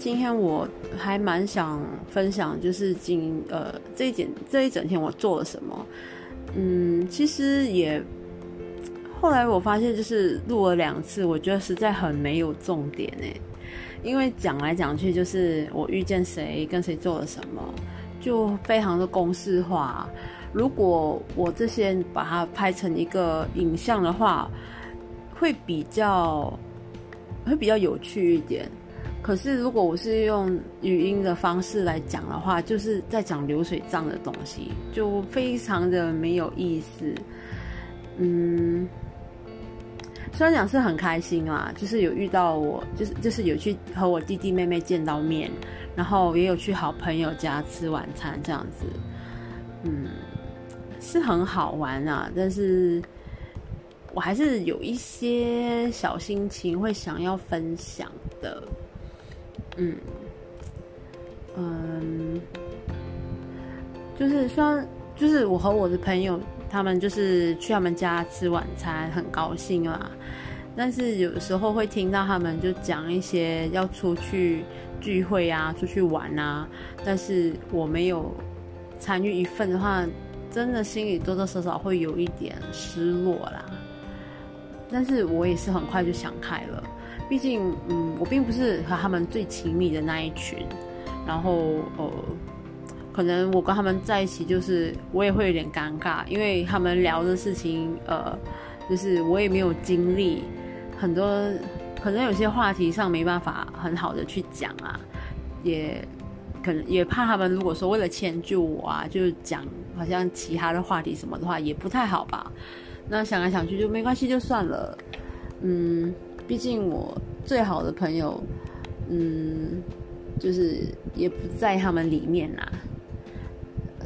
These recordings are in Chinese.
今天我还蛮想分享，就是今呃这一整这一整天我做了什么。嗯，其实也后来我发现，就是录了两次，我觉得实在很没有重点哎。因为讲来讲去就是我遇见谁跟谁做了什么，就非常的公式化。如果我这些把它拍成一个影像的话，会比较会比较有趣一点。可是如果我是用语音的方式来讲的话，就是在讲流水账的东西，就非常的没有意思。嗯。虽然讲是很开心啦，就是有遇到我，就是就是有去和我弟弟妹妹见到面，然后也有去好朋友家吃晚餐这样子，嗯，是很好玩啊。但是我还是有一些小心情会想要分享的，嗯嗯，就是虽然就是我和我的朋友。他们就是去他们家吃晚餐，很高兴啦。但是有时候会听到他们就讲一些要出去聚会啊、出去玩啊。但是我没有参与一份的话，真的心里多多少少会有一点失落啦。但是我也是很快就想开了，毕竟嗯，我并不是和他们最亲密的那一群。然后呃。可能我跟他们在一起，就是我也会有点尴尬，因为他们聊的事情，呃，就是我也没有经历很多，可能有些话题上没办法很好的去讲啊，也可能也怕他们如果说为了迁就我啊，就是讲好像其他的话题什么的话，也不太好吧。那想来想去就没关系，就算了。嗯，毕竟我最好的朋友，嗯，就是也不在他们里面啦。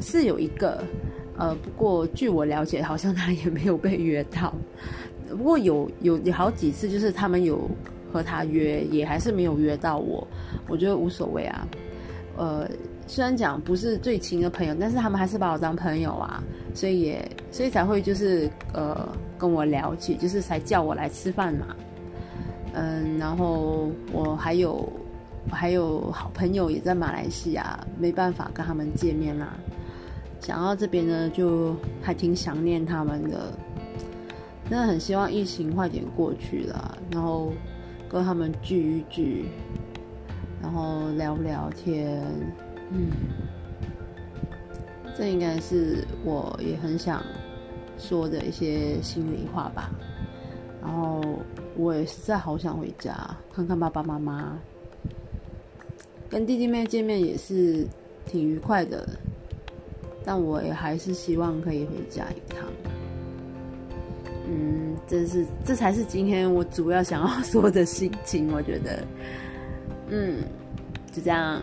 是有一个，呃，不过据我了解，好像他也没有被约到。不过有有有好几次，就是他们有和他约，也还是没有约到我。我觉得无所谓啊。呃，虽然讲不是最亲的朋友，但是他们还是把我当朋友啊，所以也所以才会就是呃跟我了解，就是才叫我来吃饭嘛。嗯，然后我还有我还有好朋友也在马来西亚，没办法跟他们见面啦。想到这边呢，就还挺想念他们的，真的很希望疫情快点过去了，然后跟他们聚一聚，然后聊聊天，嗯，这应该是我也很想说的一些心里话吧。然后我也实在好想回家看看爸爸妈妈，跟弟弟妹见面也是挺愉快的。但我也还是希望可以回家一趟。嗯，这是这才是今天我主要想要说的心情。我觉得，嗯，就这样。